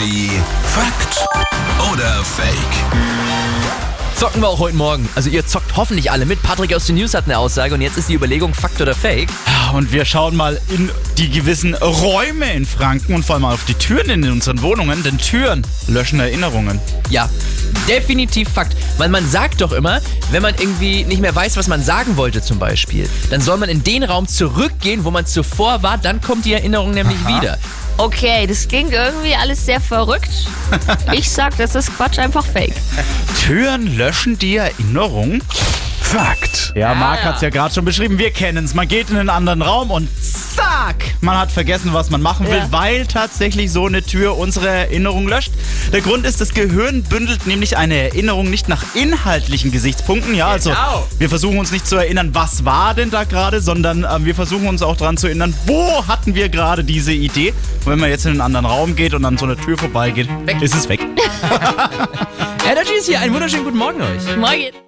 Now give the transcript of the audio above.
Energy Fakt oder Fake? Zocken wir auch heute Morgen. Also ihr zockt hoffentlich alle mit. Patrick aus den News hat eine Aussage und jetzt ist die Überlegung, Fakt oder Fake. Und wir schauen mal in die gewissen Räume in Franken und vor allem auf die Türen in unseren Wohnungen, denn Türen löschen Erinnerungen. Ja, definitiv Fakt. Weil man sagt doch immer, wenn man irgendwie nicht mehr weiß, was man sagen wollte zum Beispiel, dann soll man in den Raum zurückgehen, wo man zuvor war, dann kommt die Erinnerung nämlich Aha. wieder. Okay, das klingt irgendwie alles sehr verrückt. Ich sag, das ist Quatsch, einfach fake. Türen löschen die Erinnerung? Fakt. Ja, Marc ja. hat es ja gerade schon beschrieben. Wir kennen es. Man geht in einen anderen Raum und zack, man hat vergessen, was man machen will, Ja. weil tatsächlich so eine Tür unsere Erinnerung löscht. Der Grund ist, das Gehirn bündelt nämlich eine Erinnerung nicht nach inhaltlichen Gesichtspunkten. Ja, also Genau. wir versuchen uns nicht zu erinnern, was war denn da gerade, sondern ähm, wir versuchen uns auch daran zu erinnern, wo hatten wir gerade diese Idee. Und wenn man jetzt in einen anderen Raum geht und an so einer Tür vorbeigeht, Weg. ist es weg. Energy ist hier. Einen wunderschönen guten Morgen euch. Morgen.